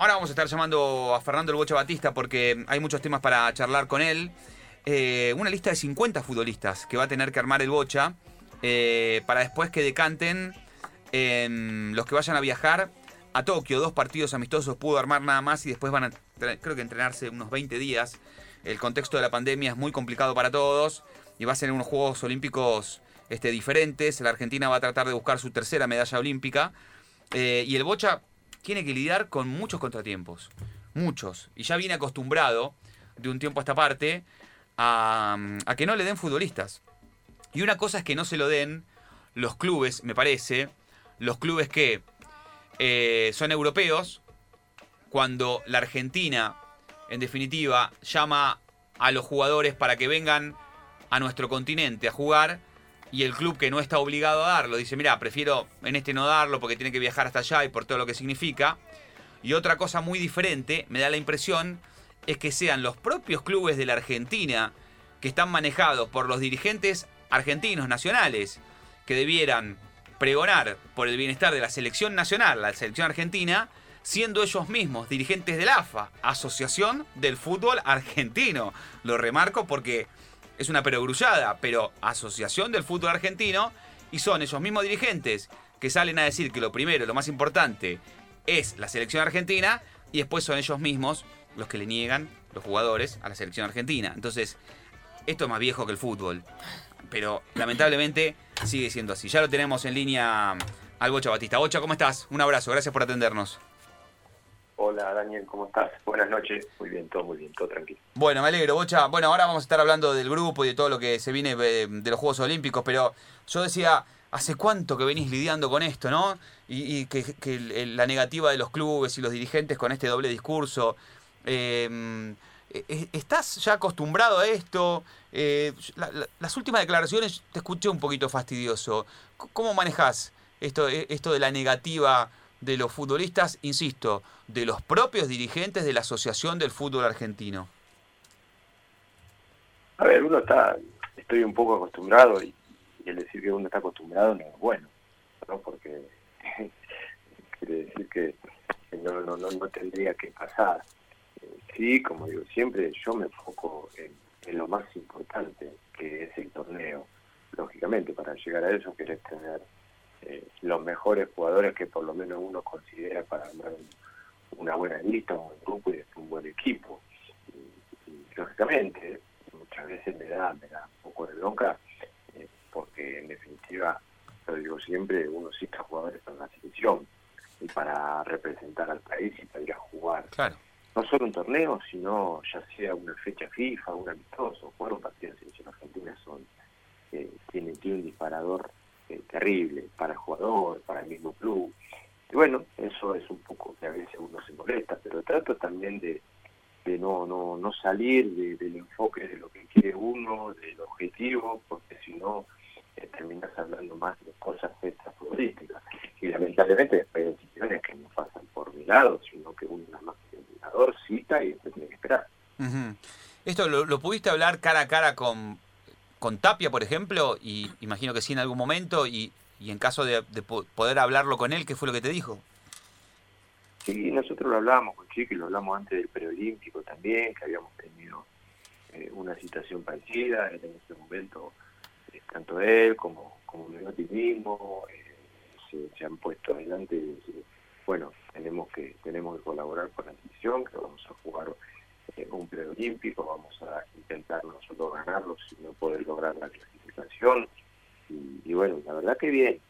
ahora vamos a estar llamando a Fernando el Bocha Batista porque hay muchos temas para charlar con él. Eh, una lista de 50 futbolistas que va a tener que armar el Bocha eh, para después que decanten los que vayan a viajar a Tokio. Dos partidos amistosos pudo armar nada más y después van a, creo que entrenarse unos 20 días. El contexto de la pandemia es muy complicado para todos y va a ser unos Juegos Olímpicos este, diferentes. La Argentina va a tratar de buscar su tercera medalla olímpica. Eh, y el Bocha tiene que lidiar con muchos contratiempos. Muchos. Y ya viene acostumbrado de un tiempo a esta parte a, que no le den futbolistas. Y una cosa es que no se lo den los clubes, me parece, los clubes que eh, son europeos, cuando la Argentina, en definitiva, llama a los jugadores para que vengan a nuestro continente a jugar, y el club que no está obligado a darlo dice, mira, prefiero en este no darlo porque tiene que viajar hasta allá y por todo lo que significa. Y otra cosa muy diferente, me da la impresión, es que sean los propios clubes de la Argentina que están manejados por los dirigentes argentinos nacionales que debieran pregonar por el bienestar de la selección nacional, la selección argentina, siendo ellos mismos dirigentes del AFA, Asociación del Fútbol Argentino. Lo remarco porque es una perogrullada, pero Asociación del Fútbol Argentino, y son esos mismos dirigentes que salen a decir que lo primero, lo más importante, es la selección argentina, y después son ellos mismos los que le niegan, los jugadores, a la selección argentina. Entonces, esto es más viejo que el fútbol, pero lamentablemente sigue siendo así. Ya lo tenemos en línea al Bocha Batista. Bocha, ¿cómo estás? Un abrazo, gracias por atendernos. Hola Daniel, ¿cómo estás? Buenas noches. Muy bien, todo muy bien, todo tranquilo. Bueno, me alegro, Bocha. Bueno, ahora vamos a estar hablando del grupo y de todo lo que se viene eh, de los Juegos Olímpicos, pero yo decía, ¿hace cuánto que venís lidiando con esto, no? Y, que, la negativa de los clubes y los dirigentes con este doble discurso. Em, e, e, ¿Estás ya acostumbrado a esto? Eh, las últimas declaraciones te escuché un poquito fastidioso. ¿Cómo manejas esto, e, esto de la negativa de los futbolistas, insisto, de los propios dirigentes de la Asociación del Fútbol Argentino? A ver, uno está, estoy un poco acostumbrado y, el decir que uno está acostumbrado no es bueno, ¿no? Porque quiere decir que no, no, no, tendría que pasar. Eh, sí, como digo siempre, yo me enfoco en, en, lo más importante, que es el torneo. Lógicamente, para llegar a eso querés tener eh, los mejores jugadores que por lo menos uno considera para armar una buena lista, un grupo y un buen equipo. Y, lógicamente, muchas veces me da, me da un poco de bronca, eh, porque en definitiva, lo digo siempre, uno cita jugadores para la selección y para representar al país y para ir a jugar. No solo un torneo, sino ya sea una fecha FIFA, un amistoso, jugar un partido de selección argentina son, eh, tiene, tiene un disparador terrible para el jugador, para el mismo club. Y bueno, eso es un poco que a veces uno se molesta, pero trato también de, no, no, no salir del enfoque de lo que quiere uno, del objetivo, porque si no eh, terminas hablando más de cosas extra futbolísticas. Y lamentablemente hay decisiones que no pasan por mi lado, sino que uno nada más que el cita y después tiene que esperar. ¿Esto lo, lo, pudiste hablar cara a cara con, con Tapia, por ejemplo, y imagino que sí en algún momento, y, y en caso de, poder hablarlo con él, ¿qué fue lo que te dijo? Sí, nosotros lo hablábamos con Chiqui, lo hablamos antes del preolímpico también, que habíamos tenido eh, una situación parecida, en ese momento eh, tanto él como, como Menotti mismo eh, se, han puesto adelante bueno, tenemos que, tenemos que colaborar con la selección, que vamos a jugar un preolímpico, vamos a intentar nosotros ganarlo, no poder lograr la clasificación. Y, bueno, la verdad que bien.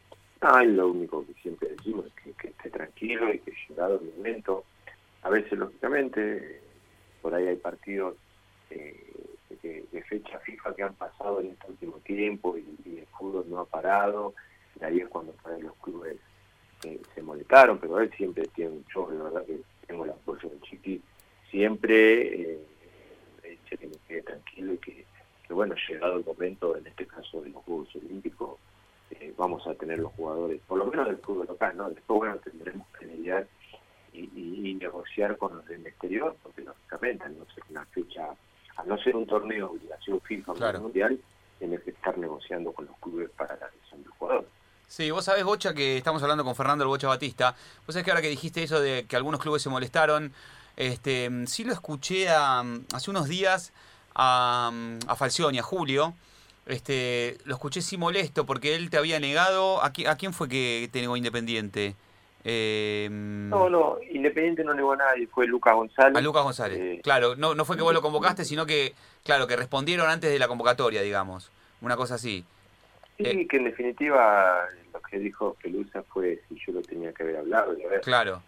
Ah, lo único que siempre decimos es que, esté tranquilo y que llegado el momento, a veces lógicamente, por ahí hay partidos eh, de, fecha FIFA que han pasado en este último tiempo y, el fútbol no ha parado, y ahí es cuando los clubes eh, se molestaron, pero él siempre tiene show, de verdad que tengo la apoyo del Chiqui siempre eh, que me quede tranquilo y que, bueno, llegado el momento, en este caso de los Juegos Olímpicos, eh, vamos a tener los jugadores, por lo menos del fútbol local, ¿no? Después, bueno, tendremos que lidiar y, negociar con los del exterior, porque lógicamente al no ser una fecha, al no ser un torneo de obligación FIFA mundial, tiene que estar negociando con los clubes para la elección del jugador. Sí, vos sabés, Bocha, que estamos hablando con Fernando el Bocha Batista. Vos sabés que ahora que dijiste eso de que algunos clubes se molestaron, este, sí lo escuché hace unos días a, a Falcioni, a Julio. Este, lo escuché sí molesto porque él te había negado. ¿A, quién fue que te negó Independiente? Eh, no, no, Independiente no negó a nadie, fue Lucas González. A Lucas González, eh, claro, no, no fue que vos lo convocaste, sino que, claro, que respondieron antes de la convocatoria, digamos, una cosa así. Sí, eh, que en definitiva lo que dijo Pelusa fue si yo lo tenía que haber hablado. claro.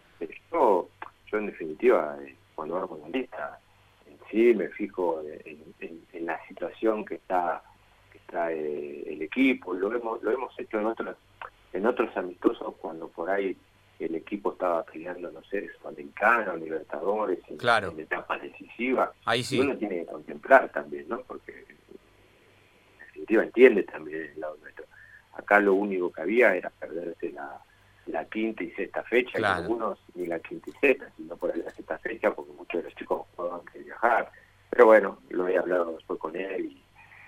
Yo, yo en definitiva, eh, cuando hago la lista, en sí me fijo en, la situación que está que está eh, el equipo, lo hemos lo hemos hecho en otros en otros amistosos cuando por ahí el equipo estaba peleando, no sé, Sudamericana, Libertadores, en, claro. en etapas decisivas. Ahí sí. uno tiene que contemplar también, ¿no? Porque entiende también el lado nuestro. Acá lo único que había era perderse la quinta y sexta fecha, y algunos ni la quinta y sexta, sino por la sexta fecha, porque muchos de los chicos jugaban que viajar. Pero bueno, lo he hablado después con él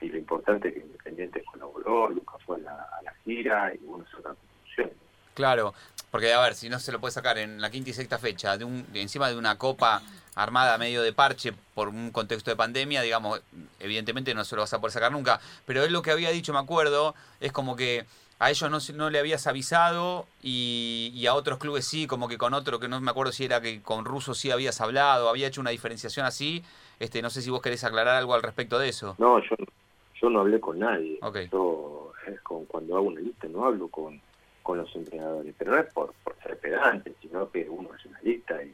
y, lo importante es que Independiente colaboró, Lucas fue a la, a la gira y uno hizo otra conclusión. Claro, porque a ver, si no se lo puede sacar en la quinta y sexta fecha, de un, encima de una copa armada medio de parche por un contexto de pandemia, digamos, evidentemente no se lo vas a poder sacar nunca. Pero él lo que había dicho, me acuerdo, es como que a ellos no, no le habías avisado y, a otros clubes sí, como que con otro, que no me acuerdo si era que con Russo sí habías hablado, había hecho una diferenciación así. Este, no sé si vos querés aclarar algo al respecto de eso. No, yo, yo no hablé con nadie. Yo, con, cuando hago una lista no hablo con, con los entrenadores, pero no es por, por ser pedante, sino que uno es una lista y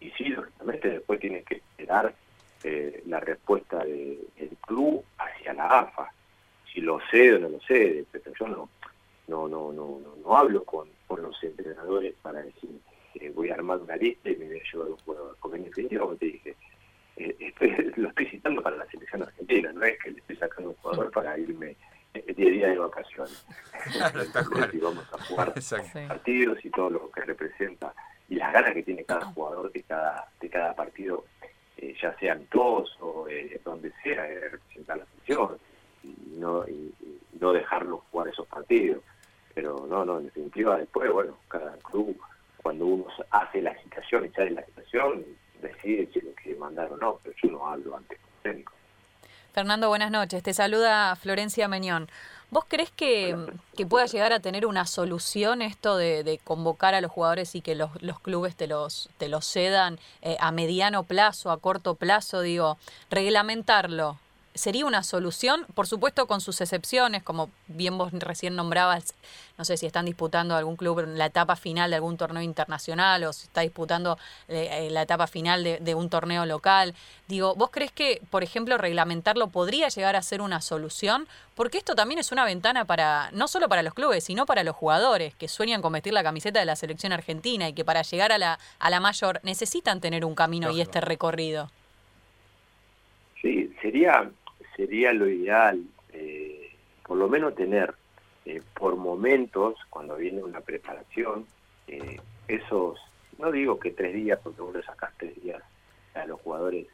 y, sí, lógicamente después tiene que esperar eh, la respuesta del club hacia la AFA. Si lo sé o no lo sé, pero yo no no no no no, hablo con, con los entrenadores para decir eh, voy a armar una lista y me voy a llevar un jugador. Porque en definitiva, como te dije, eh, lo estoy citando para la selección argentina, no es que le estoy sacando un jugador para irme 10 días de vacaciones. y vamos a jugar partidos y todo lo que representa y las ganas que tiene cada jugador de cada de cada partido, eh, ya sea amistoso, eh, donde sea, de representar la selección y no, y, no dejarlo jugar esos partidos. Pero no, no, en definitiva después, bueno, cada club, cuando uno hace la citación y sale la citación, decide si lo quiere mandar o no, pero yo no hablo antes con técnico. Fernando, buenas noches. Te saluda Florencia Meñón. ¿Vos crees que, pueda llegar a tener una solución esto de, convocar a los jugadores y que los, clubes te los, te los cedan eh, a mediano plazo, a corto plazo? Digo, reglamentarlo, sería una solución, por supuesto con sus excepciones, como bien vos recién nombrabas, no sé si están disputando algún club en la etapa final de algún torneo internacional o si está disputando eh, eh, la etapa final de, un torneo local. Digo, ¿vos crees que, por ejemplo, reglamentarlo podría llegar a ser una solución? Porque esto también es una ventana para, no solo para los clubes, sino para los jugadores que sueñan con vestir la camiseta de la selección argentina y que para llegar a la, a la mayor necesitan tener un camino y este recorrido. Sí, sería sería lo ideal, eh, por lo menos tener eh, por momentos, cuando viene una preparación, eh, esos, no digo que tres días, porque vos le sacás tres días a los jugadores,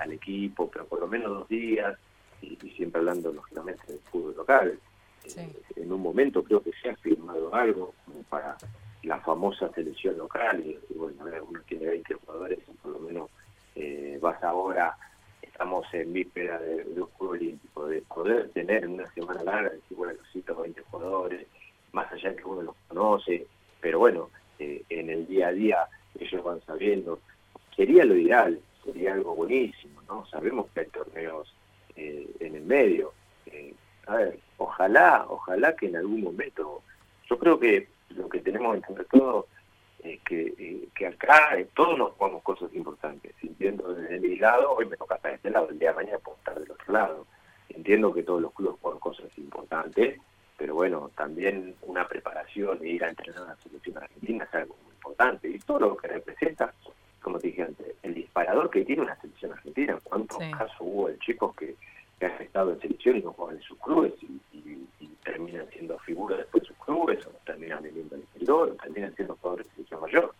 al equipo, pero por lo menos dos días, y, siempre hablando lógicamente del fútbol local. en un momento creo que se ha firmado algo como para la famosa selección local, y, bueno, uno tiene 20 jugadores y por lo menos vas ahora estamos en víspera de, un juego olímpico, de poder tener en una semana larga, decir, bueno, los 20 jugadores, más allá de que uno los conoce, pero bueno, eh, en el día a día ellos van sabiendo. Sería lo ideal, sería algo buenísimo, ¿no? Sabemos que hay torneos eh, en el medio. Eh, a ver, ojalá, ojalá que en algún momento, yo creo que lo que tenemos que entender todo eh, que, eh, que, acá eh, todos nos jugamos cosas importantes. Entiendo desde mi lado, hoy me toca estar de este lado, el día de mañana puedo estar del otro lado. Entiendo que todos los clubes juegan cosas importantes, pero bueno, también una preparación e ir a entrenar a la selección argentina es algo muy importante. Y todo lo que representa, como te dije antes, el disparador que tiene una selección argentina. ¿Cuántos casos hubo de chicos que, que han estado en selección y no juegan en sus clubes y, terminan siendo figuras después de sus clubes o terminan viviendo el exterior o terminan siendo jugadores de selección mayor?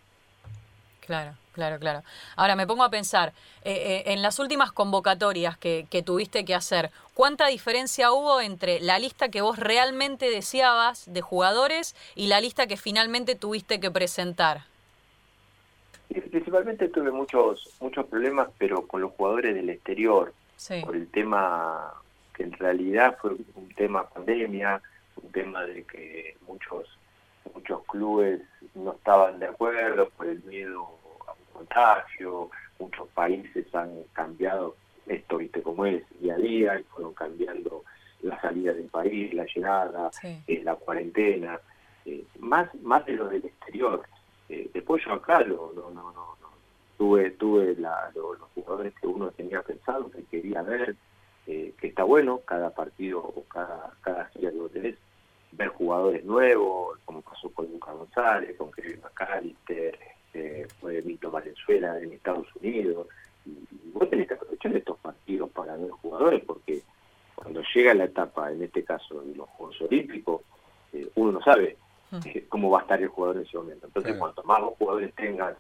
Claro, claro, claro. Ahora me pongo a pensar, eh, eh, en las últimas convocatorias que, que, tuviste que hacer, ¿cuánta diferencia hubo entre la lista que vos realmente deseabas de jugadores y la lista que finalmente tuviste que presentar? Principalmente tuve muchos muchos problemas, pero con los jugadores del exterior, por el tema que en realidad fue un tema pandemia, un tema de que muchos muchos clubes no estaban de acuerdo por el miedo a un contagio, muchos países han cambiado esto, viste cómo es, día a día, y fueron cambiando la salida del país, la llegada, eh, la cuarentena, eh, más más de lo del exterior. Eh, después yo acá lo, no, no, no, tuve tuve la, los jugadores que uno tenía pensado, que quería ver, que está bueno, cada partido o cada, cada día lo tenés, ver jugadores nuevos, como pasó con Lucas González, con Kevin McAllister, eh, fue Mito Valenzuela en Estados Unidos. Y, vos tenés que aprovechar estos partidos para ver jugadores, porque cuando llega la etapa, en este caso de los Juegos Olímpicos, eh, uno no sabe eh, cómo va a estar el jugador en ese momento. Entonces, cuanto más los jugadores tengan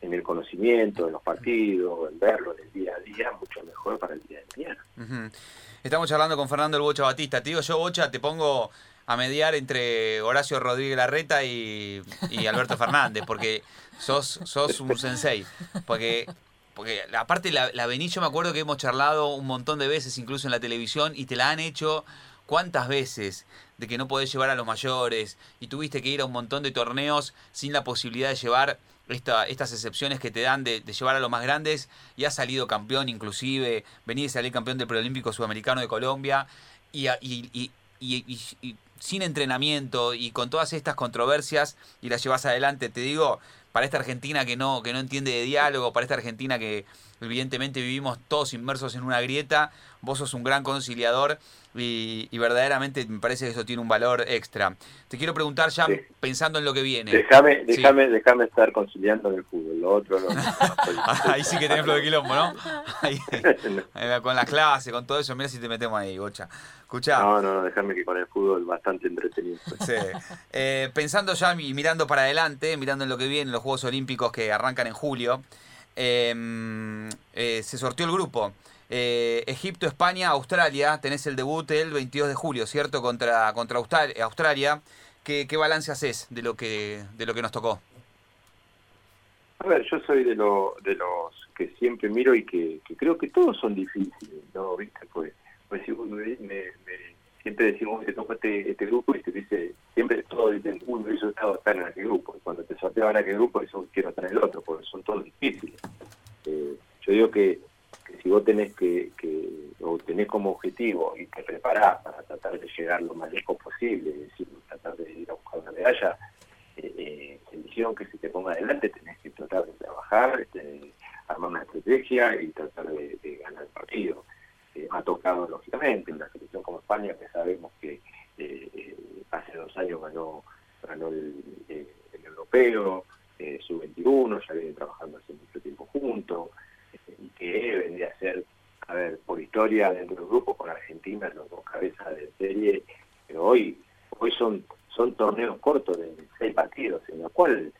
en el conocimiento, en los partidos, en verlo en el día a día, mucho mejor para el Estamos charlando con Fernando el Bocha Batista. Te digo yo, Bocha, te pongo a mediar entre Horacio Rodríguez Larreta y, Alberto Fernández, porque sos, sos un sensei. Porque, porque aparte la, la vení, yo me acuerdo que hemos charlado un montón de veces, incluso en la televisión, y te la han hecho cuántas veces de que no podés llevar a los mayores y tuviste que ir a un montón de torneos sin la posibilidad de llevar esta, estas excepciones que te dan de, llevar a los más grandes y has salido campeón inclusive, vení de salir campeón del preolímpico sudamericano de Colombia y, y, y, sin entrenamiento y con todas estas controversias y las llevas adelante, te digo, para esta Argentina que no, que no entiende de diálogo, para esta Argentina que evidentemente vivimos todos inmersos en una grieta, vos sos un gran conciliador y, verdaderamente me parece que eso tiene un valor extra. Te quiero preguntar ya pensando en lo que viene. Déjame, déjame, déjame estar conciliando en el fútbol, lo otro ahí sí que tenés lo de quilombo, ¿no? con las clases, con todo eso, mira si te metemos ahí, bocha. Escuchá. No, no, déjame que con el fútbol bastante entretenido. Sí. Eh, pensando ya y mirando para adelante, mirando en lo que viene, los Juegos Olímpicos que arrancan en julio, em, eh, se sortió el grupo. Eh, Egipto, España, Australia, tenés el debut el 22 de julio, ¿cierto? Contra, contra Australia. ¿Qué, ¿Qué, balance haces de lo que de lo que nos tocó? A ver, yo soy de, lo, de los que siempre miro y que, creo que todos son difíciles, ¿no? ¿Viste? Pues, pues siempre decimos que tocó este, este grupo y te dice, siempre todos dicen, uy, me hubiese estar en aquel grupo. Y cuando te sorteaban aquel grupo, eso quiero estar en el otro, porque son todos difíciles. Eh, yo digo que si vos tenés que, tenés como objetivo y te preparás para tratar de llegar lo más lejos posible, es decir, tratar de ir a buscar una medalla, eh, eh que se te ponga adelante tenés que tratar de trabajar, este, armar una estrategia y tratar de, ganar el partido. Eh, ha tocado, lógicamente, en una selección como España, que sabemos que eh, hace dos años ganó, el, el europeo, su 21, ya viene trabajando hace mucho tiempo juntos que vendría a ser, a ver, por historia dentro del grupo con Argentina, los dos cabezas de serie, pero hoy hoy son son torneos cortos de seis partidos, en los cuales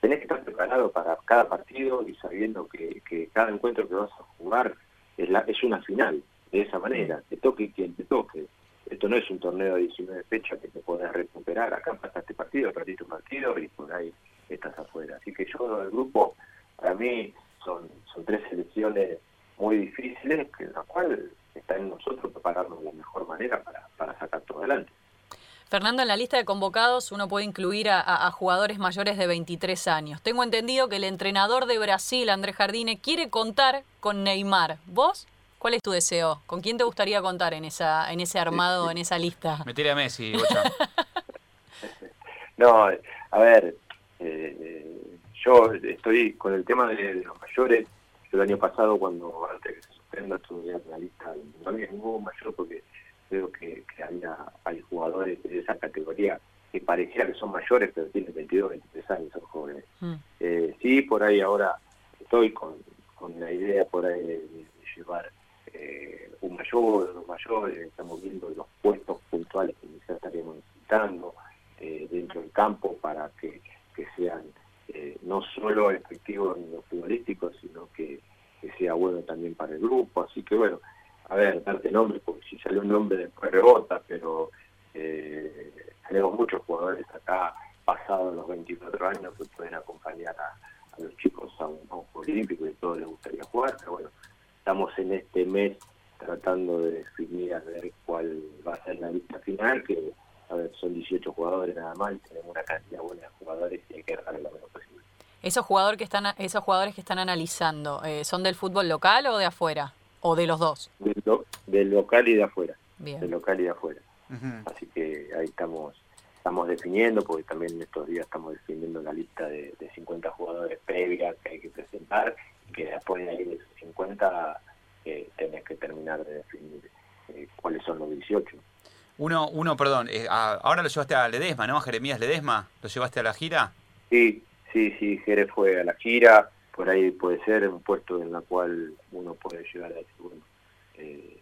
tenés que estar preparado para cada partido y sabiendo que, que cada encuentro que vas a jugar es, la, es una final, de esa manera, te toque quien te toque. Esto no es un torneo de 19 fechas que te podés recuperar, acá pasaste partido, perdiste un partido y por ahí estás afuera. Así que yo, el grupo, para mí, muy difíciles, en las cuales está en nosotros prepararnos de la mejor manera para, para sacar todo adelante. Fernando, en la lista de convocados uno puede incluir a, jugadores mayores de 23 años. Tengo entendido que el entrenador de Brasil, Andrés Jardine, quiere contar con Neymar. ¿Vos? ¿Cuál es tu deseo? ¿Con quién te gustaría contar en esa en ese armado, en esa lista? Metele a Messi, no, a ver, eh, yo estoy con el tema de, los mayores. El año pasado, cuando antes que se suspenda, estuve la lista. No había ningún mayor porque creo que, hay jugadores de esa categoría que pareciera que son mayores, pero tienen 22, 23 años, son jóvenes. Mm. Eh, sí, por ahí ahora estoy con, la idea por ahí de, llevar eh, un mayor, dos mayores, estamos viendo los puestos puntuales que quizás estaríamos necesitando eh, dentro del campo para que, sean eh, no solo efectivo en lo futbolístico, sino que, sea bueno también para el grupo. Así que bueno, a ver, darte nombre, porque si sale un nombre después rebota, pero eh, tenemos muchos jugadores acá pasados los 24 años que pueden acompañar a, los chicos a un, Juego Olímpico y todos les gustaría jugar, pero bueno, estamos en este mes tratando de definir a ver cuál va a ser la lista final, que a ver, son 18 jugadores nada más y tenemos una cantidad buena de jugadores y hay que darle lo menos posible. ¿Esos, jugadores que están, esos jugadores que están analizando, eh, ¿son del fútbol local o de afuera? ¿O de los dos? Del, local y de afuera. Del local y de afuera. Así que ahí estamos estamos definiendo, porque también en estos días estamos definiendo la lista de, 50 jugadores previas que hay que presentar, y que después de ahí de esos 50 eh, tenés que terminar de definir eh, cuáles son los 18. Uno, uno perdón, eh, ahora lo llevaste a Ledesma, ¿no? A Jeremías Ledesma, ¿lo llevaste a la gira? Sí, sí, sí, Jerez fue a la gira, por ahí puede ser un puesto en el cual uno puede llegar a decir, bueno, eh,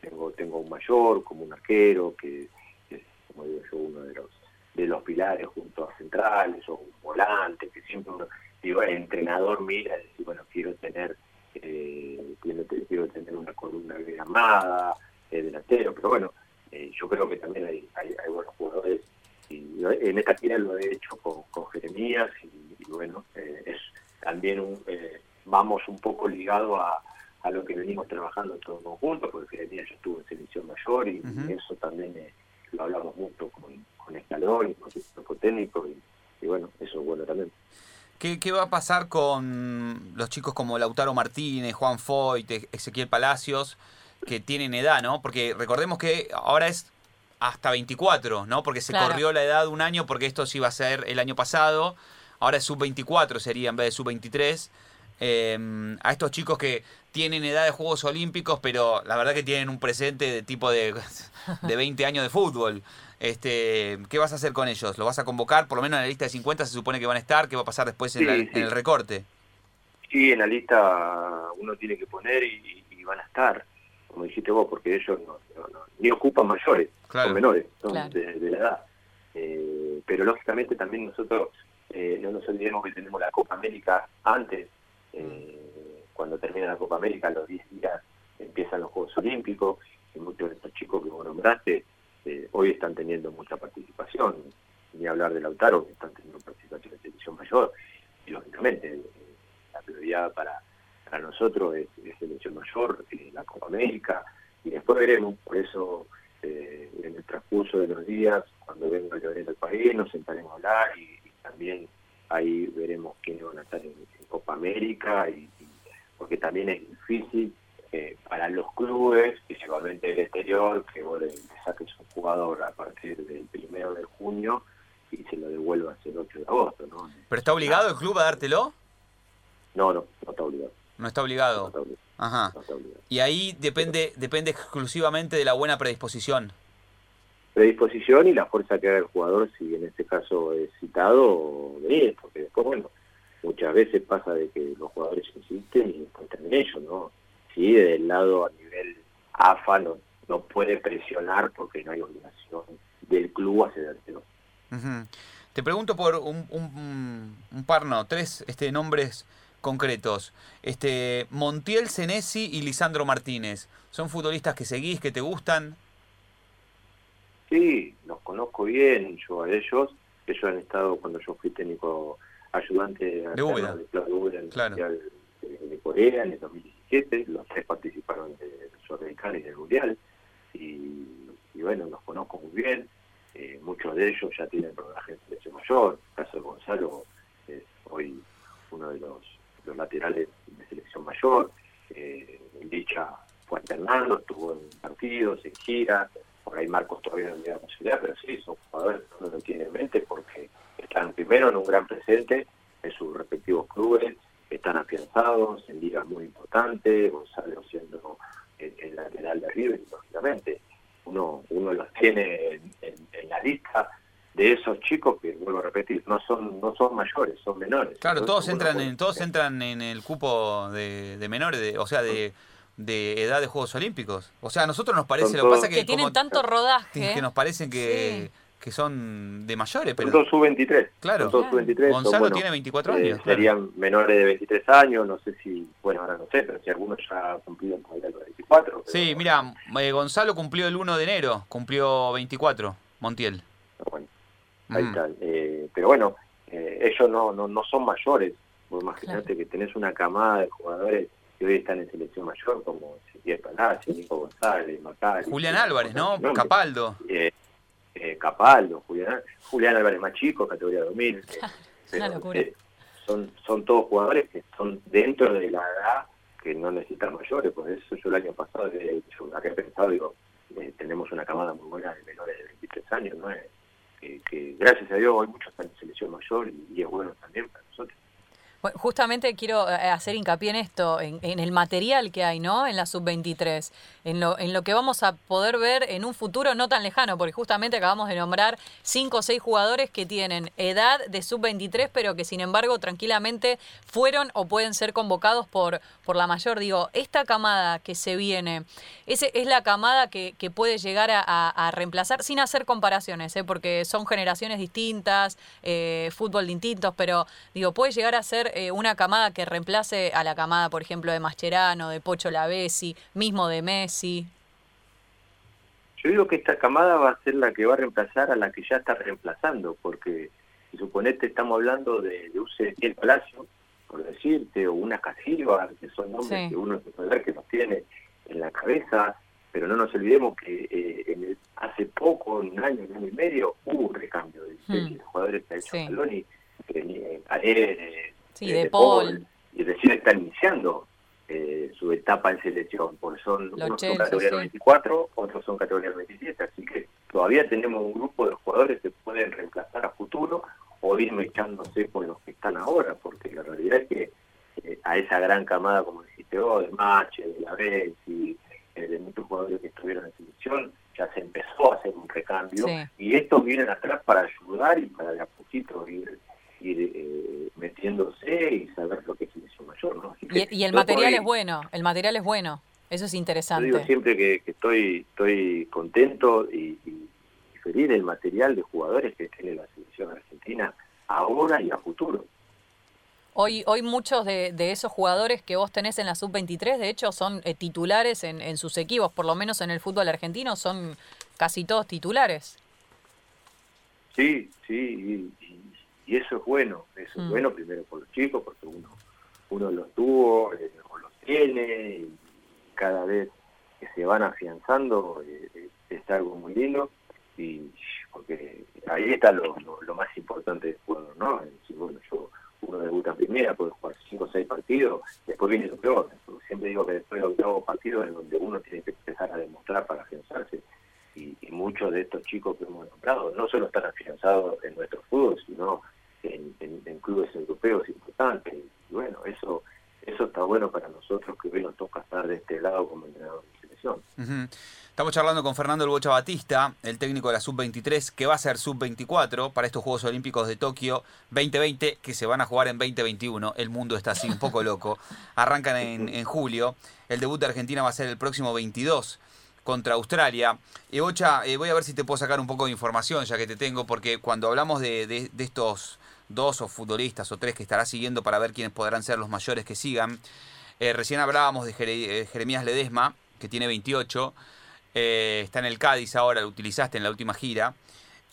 tengo, tengo un mayor como un arquero, que es, como digo yo, uno de los de los pilares junto a centrales o un volante, que siempre uno, digo, el entrenador mira y dice, bueno, quiero tener, eh, quiero, tener una columna bien armada, eh, delantero, pero bueno, eh, yo creo que también hay, hay, buenos jugadores y en esta gira lo he hecho con, con Jeremías y, bueno, eh, es también un, eh, vamos un poco ligado a, a, lo que venimos trabajando todos conjunto, porque Jeremías yo estuve en selección mayor y, eso también lo hablamos mucho con, con Escalón y con el grupo técnico y, bueno, eso es bueno también. ¿Qué, ¿Qué, va a pasar con los chicos como Lautaro Martínez, Juan Foyt, Ezequiel Palacios? Que tienen edad, ¿no? Porque recordemos que ahora es hasta 24, ¿no? Porque se corrió la edad un año porque esto sí iba a ser el año pasado. Ahora es sub-24 sería en vez de sub-23. Em, a estos chicos que tienen edad de Juegos Olímpicos, pero la verdad que tienen un presente de tipo de, de 20 años de fútbol. Este, ¿Qué vas a hacer con ellos? ¿Lo vas a convocar? Por lo menos en la lista de 50 se supone que van a estar. ¿Qué va a pasar después en, el recorte? Sí, en la lista uno tiene que poner y van a estar como dijiste vos, porque ellos no, ni ocupan mayores, son menores, son de, la edad. Eh, pero lógicamente también nosotros eh, no nos olvidemos que tenemos la Copa América antes, eh, cuando termina la Copa América, los 10 días empiezan los Juegos Olímpicos, y muchos de estos chicos que vos nombraste hoy están teniendo mucha participación, ni hablar de Lautaro, que están teniendo participación en selección mayor, y lógicamente la prioridad para para nosotros es, selección mayor, eh, la Copa América, y después veremos, por eso eh, en el transcurso de los días, cuando venga el al país, nos sentaremos a hablar y, también ahí veremos quiénes van a estar en, Copa América, y, porque también es difícil eh, para los clubes, principalmente del exterior, que vos le, saques un jugador a partir del primero de junio y se lo devuelvas el 8 de agosto. ¿no? ¿Pero está obligado el club a dártelo? No, no, no está obligado. No está obligado. Ajá. Y ahí depende depende exclusivamente de la buena predisposición. Predisposición y la fuerza que haga el jugador, si en este caso es citado, venir, porque después, bueno, muchas veces pasa de que los jugadores insisten y después ellos, ¿no? Sí, del lado a nivel AFA no, no puede presionar porque no hay obligación del club a cedértelo. Te pregunto por un, un, un par, no, tres este, nombres concretos. Este, Montiel Senesi y Lisandro Martínez. ¿Son futbolistas que seguís, que te gustan? Sí, los conozco bien yo a ellos. Ellos han estado cuando yo fui técnico ayudante de, de, de, Corea en el 2017. Los tres participaron de Sudamericana y del Mundial. Y, bueno, los conozco muy bien. Eh, muchos de ellos ya tienen rodaje en selección mayor. El caso de Gonzalo es hoy uno de los los laterales de selección mayor. Eh, Dicha fue alternando, estuvo en partidos, en giras. Por ahí Marcos todavía no tiene posibilidad, pero sí, son jugadores que uno tiene en mente porque están primero en un gran presente en sus respectivos clubes, están afianzados en ligas muy importantes, Gonzalo siendo el, lateral de River, lógicamente. Uno, uno los tiene en la lista de esos chicos que vuelvo a repetir no son no son mayores son menores claro todos entran en todos entran en el cupo de, menores de, o sea de, de edad de Juegos Olímpicos o sea a nosotros nos parece lo que pasa que, que tienen tanto rodaje que nos parecen que, que son de mayores, pero... Son todos sub-23. Claro. Son todos sub-23. Gonzalo son, bueno, tiene 24 eh, años. claro. Serían menores de 23 años, no sé si, bueno, ahora no sé, pero si algunos ya cumplieron todavía los 24. pero Sí, mira, eh, Gonzalo cumplió el 1 de enero, cumplió 24, Montiel. Bueno, ahí Mm. Eh, pero bueno, eh, ellos no, no, no son mayores. Vos imaginate que tenés una camada de jugadores que hoy están en selección mayor, como Ezequiel Palacio, Nico González, Macari. Julián Álvarez, ¿no? Nombre. Capaldo. Eh, eh, Capaldo, Julián, Julián Álvarez más chico, categoría 2000. eh, Una locura. son, son todos jugadores que son dentro de la edad que no necesitan mayores, por eso yo el año pasado dicho, acá he pensado, digo, tenemos una camada muy buena de menores de 23 años, ¿no? Eh, que, gracias a Dios hoy muchos en selección mayor y, y es bueno también para. Justamente quiero eh, hacer hincapié en esto, en, el material que hay, ¿no? En la sub-23, en lo, en lo que vamos a poder ver en un futuro no tan lejano, porque justamente acabamos de nombrar cinco o seis jugadores que tienen edad de sub-23, pero que sin embargo tranquilamente fueron o pueden ser convocados por, por la mayor. Digo, esta camada que se viene, ese es la camada que, que puede llegar a reemplazar, sin hacer comparaciones, ¿eh? porque son generaciones distintas, eh, fútbol distintos, pero digo, puede llegar a ser eh, una camada que reemplace a la camada, por ejemplo, de Mascherano, de Pocho Lavesi, mismo de Messi. Yo digo que esta camada va a ser la que va a reemplazar a la que ya está reemplazando, porque si suponete estamos hablando de, de un el Palacio, por decirte, o una Casilva, que son nombres Sí. que uno puede ver que los tiene en la cabeza, pero no nos olvidemos que eh, en el- hace poco, un año, un año y medio, hubo un recambio de, Hmm. de jugadores que ha hecho Sí. Eh, Paredes, Sí, eh, de De Paul. y recién están iniciando eh, su etapa en selección, porque son Los unos son categoría sí. 24, otros son categoría 27, así que todavía tenemos un grupo de jugadores que pueden reemplazar a futuro o ir mechándose con los que están ahora, porque la realidad es que eh, a esa gran camada, como dijiste vos, de Mache, de la y de muchos jugadores que estuvieron en selección, ya se empezó a hacer un recambio Sí. y estos vienen atrás para ayudar y para de a poquito ir, ir eh, metiéndose y saber lo que es selección mayor. Y, y el yo material es bueno, el material es bueno, eso es yo interesante. digo siempre que, que estoy estoy contento y, y- y feliz del material de jugadores que tiene la selección argentina ahora y a futuro. Hoy, hoy muchos de, de esos jugadores que vos tenés en la sub-23, de hecho, son eh, titulares en, en sus equipos, por lo menos en el fútbol argentino, son casi todos titulares. Sí, sí, y, y- eso es bueno, eso Mm. es bueno primero por los chicos, porque uno uno los tuvo, eh, o los tiene, y cada vez que se van afianzando eh, eh, es algo muy lindo, y porque ahí está lo, lo, lo más importante del jugador, ¿no? Es decir, bueno, yo, uno debuta primera, puede jugar cinco o seis partidos, después viene lo peor, siempre digo que después del octavo partido es donde uno tiene que empezar a demostrar para afianzarse, y, y muchos de estos chicos que hemos nombrado no solo están afianzados en nuestro fútbol, sino en, en- en clubes europeos importantes. Y bueno, eso eso está bueno para nosotros que hoy nos toca estar de este lado como entrenador de selección. Estamos charlando con Fernando El Bocha Batista, el técnico de la Sub-23, que va a ser Sub-24 para estos Juegos Olímpicos de Tokio 2020, que se van a jugar en 2021. El mundo está así, un poco loco. Arrancan en, en julio. El debut de Argentina va a ser el próximo 22 contra Australia. Y Bocha, eh, voy a ver si te puedo sacar un poco de información, ya que te tengo, porque cuando hablamos de, de- de estos dos o futbolistas o tres que estarás siguiendo para ver quiénes podrán ser los mayores que sigan, eh, recién hablábamos de eh, Jeremías Ledesma, que tiene 28, eh, está en el Cádiz ahora, lo utilizaste en la última gira.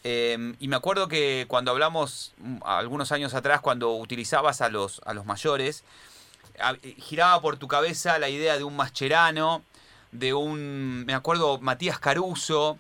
Eh, y me acuerdo que cuando hablamos mm, algunos años atrás, cuando utilizabas a los, a los mayores, giraba por tu cabeza la idea de un Mascherano, de un, me acuerdo, Matías Caruso,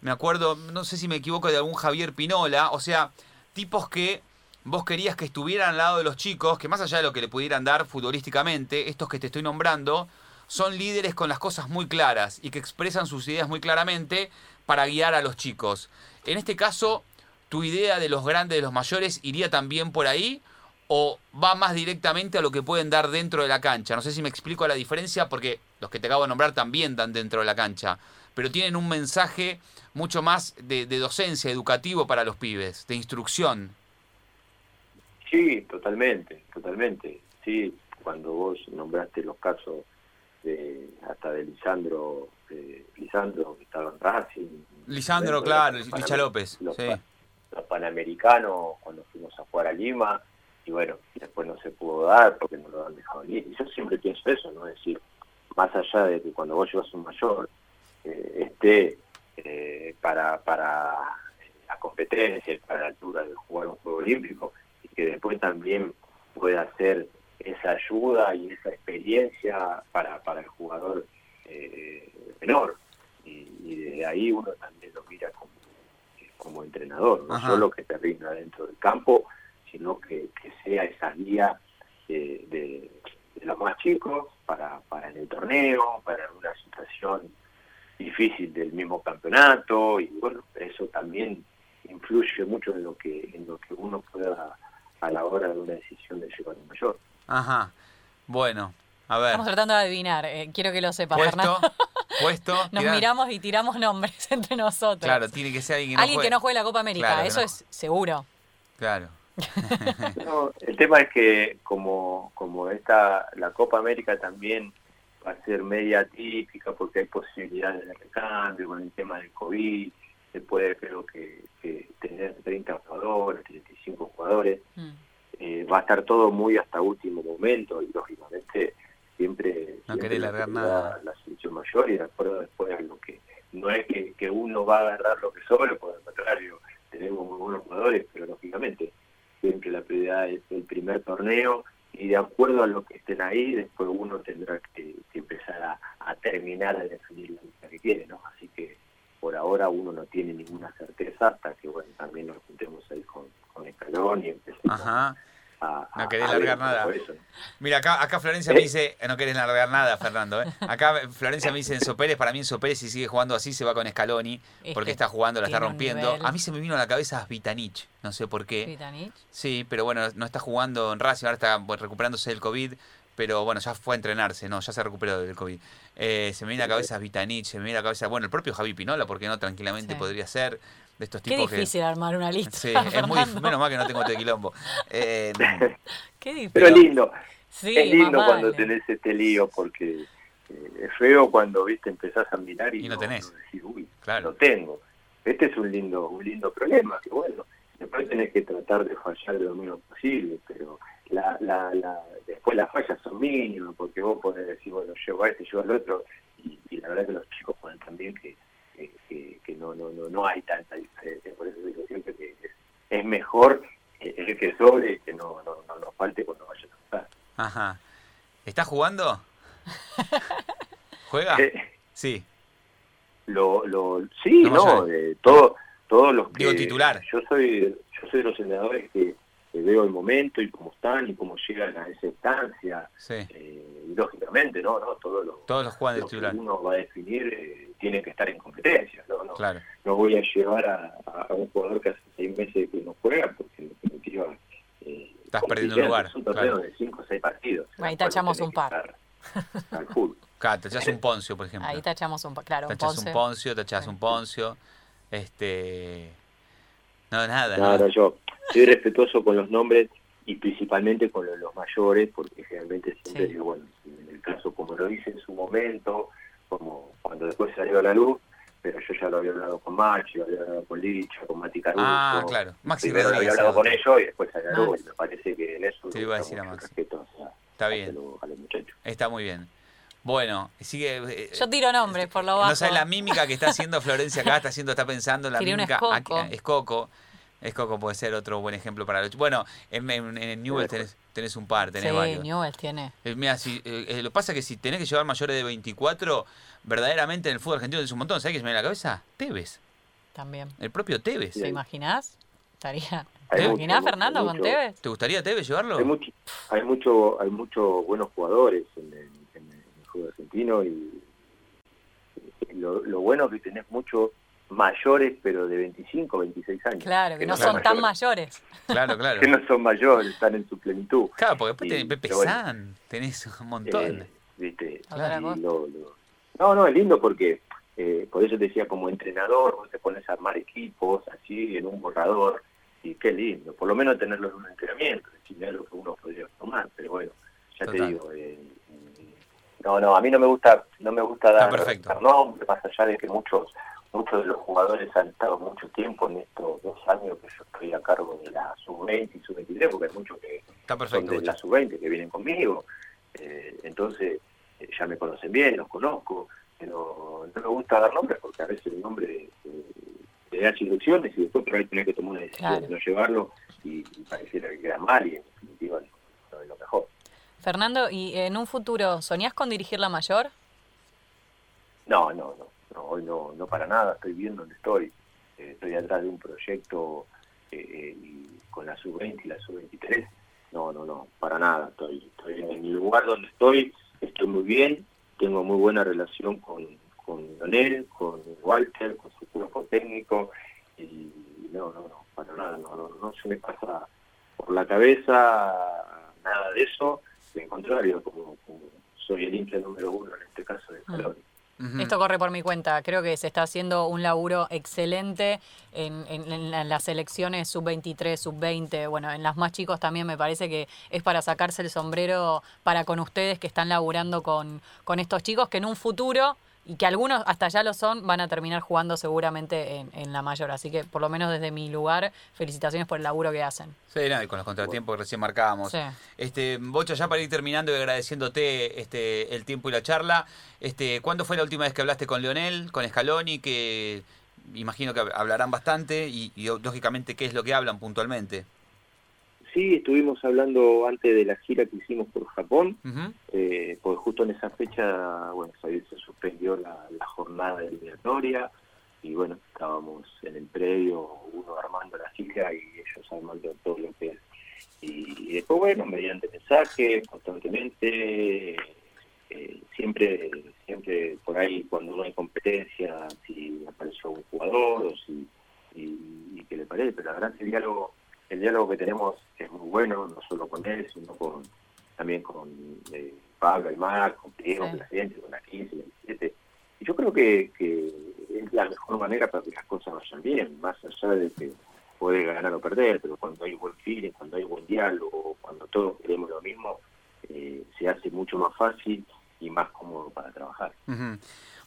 me acuerdo, no sé si me equivoco, de algún Javier Pinola, o sea, tipos que vos querías que estuvieran al lado de los chicos, que más allá de lo que le pudieran dar futbolísticamente, estos que te estoy nombrando, son líderes con las cosas muy claras y que expresan sus ideas muy claramente para guiar a los chicos. En este caso, ¿tu idea de los grandes, de los mayores, iría también por ahí? ¿O va más directamente a lo que pueden dar dentro de la cancha? No sé si me explico la diferencia, porque los que te acabo de nombrar también dan dentro de la cancha, pero tienen un mensaje mucho más de, de docencia, educativo para los pibes, de instrucción. Sí, totalmente, totalmente. Sí, cuando vos nombraste los casos de hasta de Lisandro, eh, Lisandro que estaba en Racing, Lisandro, dentro claro, los Licha López, Los, sí. pa- los panamericanos, cuando fuimos a jugar a Lima, y bueno, después no se pudo dar porque no lo han dejado ir. Y yo siempre pienso eso, ¿no? Es decir, más allá de que cuando vos llevas un mayor, eh, esté eh, para, para la competencia, para la altura de jugar un juego olímpico, y que después también pueda hacer esa ayuda y esa experiencia para, para el jugador eh, menor. Y, y de ahí uno también lo mira como, como entrenador, no Ajá. solo que te rinda dentro del campo, sino que, que sea esa guía de, de- de los más chicos para, para en el torneo, para una situación difícil del mismo campeonato y bueno, eso también influye mucho en lo que en lo que uno pueda a la hora de una decisión de llevar un mayor. Ajá. Bueno, a ver. Estamos tratando de adivinar, eh, quiero que lo sepas, Puesto, Fernando. puesto. Nos miramos y tiramos nombres entre nosotros. Claro, tiene que ser alguien que no Alguien juegue. que no juegue la Copa América, Claro, eso no. es seguro. Claro. No, el tema es que como, como esta, la Copa América también va a ser media típica porque hay posibilidades de recambio con el tema del COVID, se puede creo que, que tener 30 jugadores, 35 jugadores, Mm. eh, va a estar todo muy hasta último momento y lógicamente siempre, No siempre la largar prioridad nada. la selección mayor y de acuerdo después a lo que no es que, que uno va a agarrar lo que sobre, por el contrario, tenemos muy buenos jugadores, pero lógicamente siempre la prioridad es el primer torneo y de acuerdo a lo que estén ahí, después uno tendrá que, que empezar a, a terminar de definir la lista que quiere, ¿no? Ahora uno no tiene ninguna certeza hasta que, bueno, también nos juntemos ahí con, con Escalón y empecemos Ajá. a, a, No querés a ver largar nada. eso, ¿no? Mira, acá, acá Florencia ¿Eh? me dice, no querés largar nada, Fernando. ¿eh? Acá Florencia me dice Enzo Pérez, para mí Enzo Pérez si sigue jugando así se va con Scaloni, Es porque que está jugando, la está rompiendo. A mí se me vino a la cabeza Vitanich, no sé por qué. Vitanich. Sí, pero bueno, no está jugando en Racing, ahora está recuperándose del COVID, pero bueno, ya fue a entrenarse, no, ya se recuperó del COVID. Eh, se me viene a la cabeza Vitanich, se me viene a la cabeza, bueno, el propio Javi Pinola, porque no, tranquilamente Sí. podría ser, de estos Qué tipos que... difícil armar una lista. Sí, es muy menos mal que no tengo este quilombo. Eh, Qué difícil. Pero es lindo, Sí, es lindo más cuando vale. tenés este lío porque eh, es feo cuando, viste, empezás a mirar y, Y no tenés. decís, uy, Claro. lo tengo. Este es un lindo un lindo problema, que bueno, después tenés que tratar de fallar lo menos posible, pero la, la, la, después las fallas son mínimas, porque vos podés decir, bueno, llevo a este, llevo al otro, y, y la verdad que los chicos pueden también que, que, no, no, no, no hay tanta diferencia, por eso digo siempre que es, es mejor el que sobre que no, no, no nos falte cuando vaya a jugar. Ajá. ¿Está jugando? ¿Juega? Eh, Sí. lo, lo sí No, no, todo todos los que Digo, titular. yo soy yo soy de los entrenadores que, que veo el momento y cómo están y cómo llegan a esa instancia Sí. eh, y lógicamente no no todos los Todos los de lo que uno va a definir eh, tiene que estar en competencia no no, Claro. no voy a llevar a, a un jugador que hace seis meses que no juega porque en definitiva eh, Estás perdiendo compitiendo. lugar, es un torneo claro. de cinco o seis partidos Ahí tachamos un par. al full Claro, te echás un poncio, por ejemplo. Ahí tachamos un, claro, un Tachás un poncio, tachás Sí. un poncio. Este. No, nada. No, No, yo soy respetuoso con los nombres y principalmente con los, mayores, porque generalmente siempre Sí. digo, bueno, en el caso como lo hice en su momento, como cuando después salió a la luz, pero yo ya lo había hablado con Machi, lo había hablado con Licha, con Mati Caruso. Ah, claro. Maxi Primero lo había hablado con ellos y después salió a la luz. Maxi. Y me parece que en eso Te iba a gusta decir a mucho Maxi. respeto hacia- Está bien. los- a los muchachos. Está muy bien. Bueno, sigue. eh, Yo tiro nombres por lo bajo. No sabes la mímica que está haciendo Florencia acá, está haciendo, está pensando la Tiré un mímica. Escoco. Aquí- Es Coco. Es Coco puede ser otro buen ejemplo para los. Bueno, en, en, en Newell tenés, tenés un par, tenés sí, varios. Newell tiene. Eh, Mira, si, eh, eh, lo que pasa es que si tenés que llevar mayores de 24, verdaderamente en el fútbol argentino tenés un montón. ¿Sabés qué se me viene a la cabeza? Tevez. También. El propio Tevez. ¿Te imaginás? Estaría. ¿Te imaginás, mucho, Fernando, con. Tevez? ¿Te gustaría Tevez llevarlo? Hay mucho, hay mucho, hay muchos buenos jugadores en el fútbol argentino y lo, lo bueno es que tenés muchos mayores, pero de 25, 26 años. Claro, que no son tan mayores. Claro, claro. Que no son mayores, están en su plenitud. Claro, porque después Y- tenés Pepe bueno. Tenés un montón. Eh, ¿viste? Lo- lo- No, no, es lindo porque, eh, por eso te decía, como entrenador, vos te pones a armar equipos así en un borrador, y qué lindo, por lo menos tenerlo en un entrenamiento, es lo que uno podría tomar, pero bueno, ya te digo, eh, no, no, a mí no me gusta, no me gusta dar, dar nombres, más allá de que muchos muchos de los jugadores han estado mucho tiempo en estos dos años que yo estoy a cargo de la sub-20 y sub-23, porque hay muchos que Está perfecto, son de la sub-20 que vienen conmigo. Eh, entonces, eh, ya me conocen bien, los conozco, pero no me gusta dar nombres porque a veces el nombre eh, te da ilusiones y después por ahí tenés que tomar una decisión Claro. de no llevarlo y, y pareciera que queda mal y en definitiva no, no es lo mejor. Fernando, ¿y en un futuro soñás con dirigir la mayor? No, no, no, no, hoy no, no para nada, estoy bien donde estoy, Eh, estoy atrás de un proyecto eh, eh, con la sub-20 y la sub-23, no, no, no, para nada, estoy, estoy en el lugar donde estoy, estoy muy bien, tengo muy buena relación con, con Leonel, con Walter, con su cuerpo técnico, y no, no, no, para nada, no, no, no se me pasa por la cabeza nada de eso, al contrario, como, como soy el hincha número uno en este caso de Scaloni. Ujú. Esto corre por mi cuenta. Creo que se está haciendo un laburo excelente en, en- en en las selecciones sub-23, sub-20. Bueno, en las más chicos también me parece que es para sacarse el sombrero para con ustedes que están laburando con, con estos chicos que en un futuro, y que algunos hasta ya lo son, van a terminar jugando seguramente en, en la mayor. Así que por lo menos desde mi lugar, felicitaciones por el laburo que hacen. Sí, y con los contratiempos que recién marcábamos. Sí. Este, Bocha, ya para ir terminando y agradeciéndote este, el tiempo y la charla, este, ¿cuándo fue la última vez que hablaste con Leonel, con Scaloni, que imagino que hablarán bastante y, y, lógicamente qué es lo que hablan puntualmente? Sí, estuvimos hablando antes de la gira que hicimos por Japón, Ujú. eh, porque justo en esa fecha, bueno, se, se suspendió la, la jornada eliminatoria y bueno, estábamos en el predio, uno armando la gira y ellos armando todo lo que es. Y, y después, bueno, mediante mensajes, constantemente, eh, siempre siempre por ahí cuando no hay competencia, si apareció un jugador o si y, y qué le parece, pero la verdad que el diálogo, el diálogo que tenemos es muy bueno, no solo con él, sino con también con eh, Pablo Aymar, con Diego, Sí. con la gente, con la 15, la 17. Y yo creo que, que es la mejor manera para que las cosas vayan bien, más allá de que puede ganar o perder, pero cuando hay buen feeling, cuando hay buen diálogo, cuando todos queremos lo mismo, eh, se hace mucho más fácil y más cómodo para trabajar.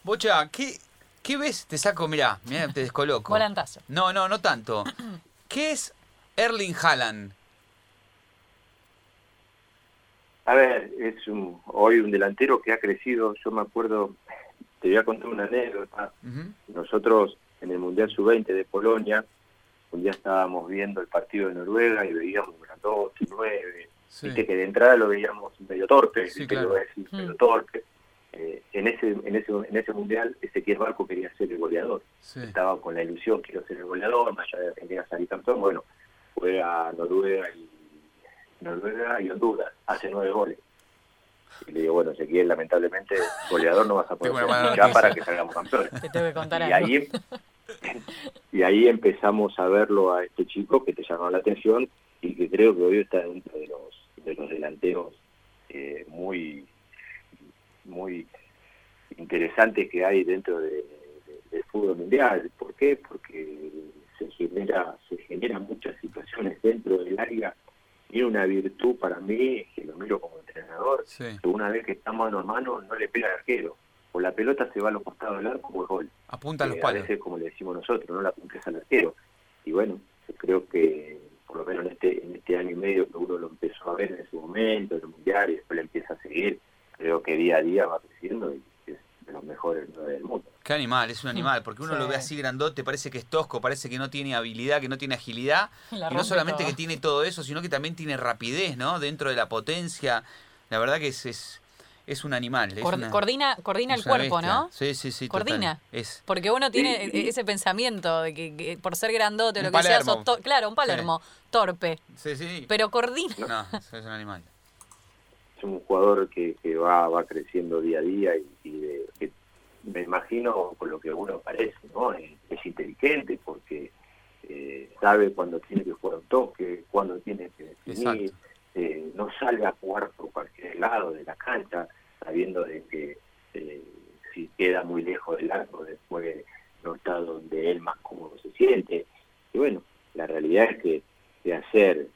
Bocha, ¿qué, ¿qué ves? Te saco, mirá, mirá, te descoloco. Volantazo. No, no, no tanto. ¿Qué es Erling Haaland? A ver, es un, hoy un delantero que ha crecido, yo me acuerdo, te voy a contar una anécdota, nosotros en el Mundial Sub-20 de Polonia, un día estábamos viendo el partido de Noruega y veíamos grandote, nueve, Sí. viste que de entrada lo veíamos medio torpe, Sí, claro. lo voy a decir, Mm. medio torpe. Eh, en ese en ese en ese mundial Ezequiel Barco quería ser el goleador Sí. estaba con la ilusión quiero ser el goleador más allá de Argentina salir campeón bueno fue a Noruega y Noruega y Honduras hace nueve goles y le digo bueno Ezequiel lamentablemente goleador no vas a poder ser ya para que salgamos campeones Te tengo que contar y algo. ahí y ahí empezamos a verlo a este chico que te llamó la atención y que creo que hoy está dentro de los de los delanteros eh, muy muy interesantes que hay dentro de, de- del fútbol mundial ¿por qué? porque se genera se generan muchas situaciones dentro del área y una virtud para mí que lo miro como entrenador Sí. que una vez que está mano a mano no le pega al arquero o la pelota se va a los costados del arco o es gol Apunta a los eh, a palos. veces como le decimos nosotros, no la apuntes al arquero. Y bueno, yo creo que por lo menos en este, en este año y medio que uno lo empezó a ver en ese momento, en el mundial, y después le empieza a seguir, creo que día a día va creciendo y de los mejores nueve del mundo. Qué animal, es un animal, porque uno Sí. lo ve así grandote, parece que es tosco, parece que no tiene habilidad, que no tiene agilidad, La y no solamente que tiene todo eso, sino que también tiene rapidez, ¿no? Dentro de la potencia. La verdad que es, es, es un animal. Es Cor- una- coordina coordina es el cuerpo, bestia. ¿no? Sí, sí, sí. Coordina. Es, Porque uno tiene Sí, sí. ese pensamiento de que, que por ser grandote, Un lo que sea, claro, un Palermo, torpe, sí, sí. pero coordina. No, es un animal. Un jugador que, que va, va creciendo día a día y, y de- que me imagino con lo que uno parece, ¿no? Es, es inteligente porque eh, sabe cuándo tiene que jugar un toque, cuándo tiene que definir, eh, no salga a jugar por cualquier lado de la cancha, sabiendo de que eh, si queda muy lejos del arco, después no está donde él más cómodo se siente. Y bueno, la realidad es que de hacer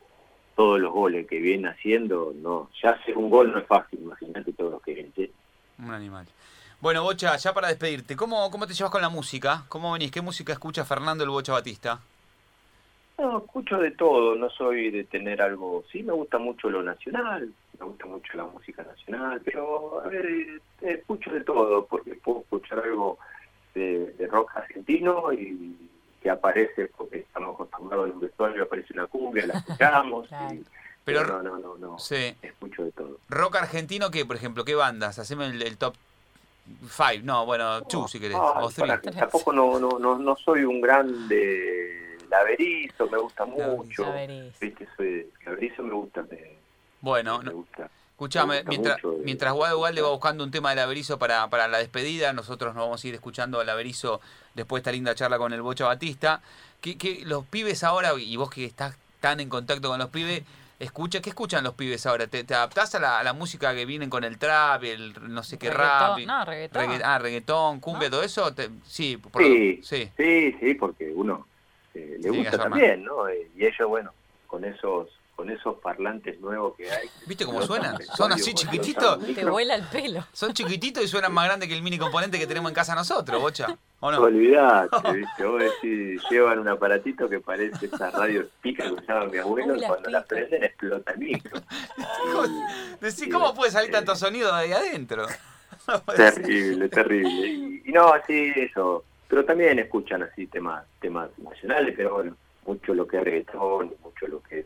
todos los goles que viene haciendo, no, ya hacer un gol no es fácil, imagínate todos los que vienen. Un animal. Bueno, Bocha, ya para despedirte, ¿cómo, ¿cómo te llevas con la música? ¿Cómo venís? ¿Qué música escucha Fernando el Bocha Batista? No, escucho de todo, no soy de tener algo, sí me gusta mucho lo nacional, me gusta mucho la música nacional, pero a ver, escucho de todo, porque puedo escuchar algo de, de rock argentino y que aparece porque estamos acostumbrados en un vestuario, aparece una cumbia, la escuchamos, Claro. y- Pero- pero no, no, no, no, Sí. escucho de todo. Rock argentino, ¿qué, por ejemplo? ¿Qué bandas? Haceme el, el top 5. No, bueno, two si querés. O three. para que tampoco no, no, no, no soy un gran de laberizo, me gusta mucho. Laberizo. Viste, soy laberizo me gusta, me, Bueno, me no, gusta. Escuchame, me gusta mientras, mucho, eh, mientras Guado Ugalde va buscando un tema del Averizo para, para la despedida, nosotros nos vamos a ir escuchando al Averizo después de esta linda charla con el Bocha Batista. ¿Qué, qué- los pibes ahora, y vos que estás tan en contacto con los pibes, escucha, ¿qué escuchan los pibes ahora? ¿Te, te adaptás a la, a la música que vienen con el trap, el no sé qué rap? No, reggaetón. regga- ah, reggaetón, cumbia, ¿No? todo eso. Te- sí, por Sí, sí. sí, sí, porque uno eh, le que gusta también, ¿no? Eh, Y ellos, bueno, con esos con esos parlantes nuevos que hay. ¿Viste cómo suenan? Son así chiquititos. Te vuela el pelo. Son chiquititos y suenan más grandes que el mini componente que tenemos en casa nosotros, Bocha. ¿O no? Olvidate, ¿viste? Vos decís, llevan un aparatito que parece esa radio pica que usaba mi abuelo y cuando la prenden explota el micro. Y- Decí, y, ¿cómo puede salir tanto sonido de ahí adentro? Terrible, terrible. Y, y no, sí, eso. Pero también escuchan así temas temas nacionales, pero bueno, mucho lo que es reggaetón, mucho lo que es...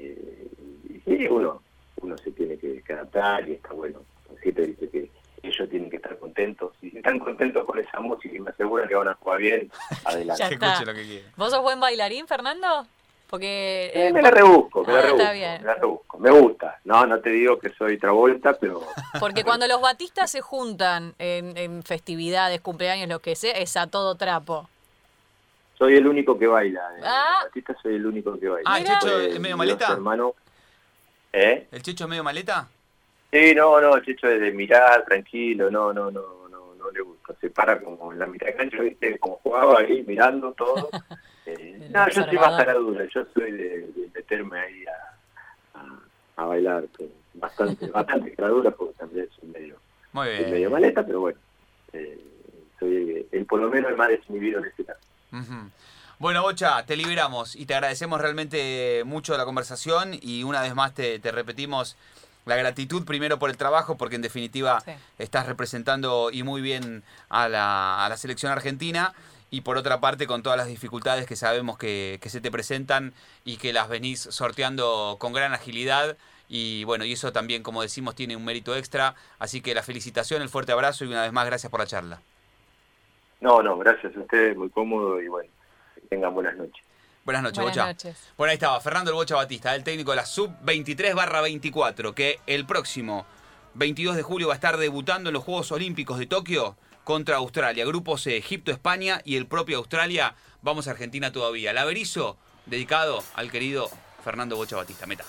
Eh, y sí, uno, uno se tiene que, que adaptar y está bueno. Siempre dice que ellos tienen que estar contentos. Y si están contentos con esa música y me aseguran que van a jugar bien, adelante. Ya Que está. escuche lo que quiera. ¿Vos sos buen bailarín, Fernando? Porque... Eh, eh, me la rebusco, me la Ah, está rebusco, bien. me la rebusco. Me gusta. No, no te digo que soy Travolta, pero Porque cuando los batistas se juntan en, en festividades, cumpleaños, lo que sea, es a todo trapo. Soy el único que baila. En Ah. Batista soy el único que baila. Ah, ¿el. Checho Después, es medio maleta? hermanos- ¿Eh? ¿El Checho es medio maleta? Sí, no, no, Checho es de mirar, tranquilo, no, no, no, no, no le gusta. Se para como en la mitad de cancha, viste, como jugaba ahí, mirando todo. Eh, El no, yo soy más caradura, yo soy de, de meterme ahí a, a, a bailar, pero bastante, bastante caradura porque también soy medio, Muy soy bien. medio maleta, pero bueno, eh, soy el, el- por lo menos el más desinhibido en este caso. Bueno, Bocha, te liberamos y te agradecemos realmente mucho la conversación y una vez más te, te repetimos la gratitud primero por el trabajo, porque en definitiva Sí. estás representando y muy bien a la, a la selección argentina y por otra parte con todas las dificultades que sabemos que, que se te presentan y que las venís sorteando con gran agilidad y bueno, y eso también como decimos tiene un mérito extra, así que la felicitación, el fuerte abrazo y una vez más gracias por la charla. No, no, gracias a ustedes, muy cómodo y bueno, que tengan buenas noches. Buenas noches, Buenas Bocha. noches. Bueno, ahí estaba, Fernando El Bocha Batista, el técnico de la Sub-23 barra 24, que el próximo 22 de julio va a estar debutando en los Juegos Olímpicos de Tokio contra Australia. Grupos Egipto, España y el propio Australia. Vamos a Argentina todavía. El averizo dedicado al querido Fernando Bocha Batista. Meta.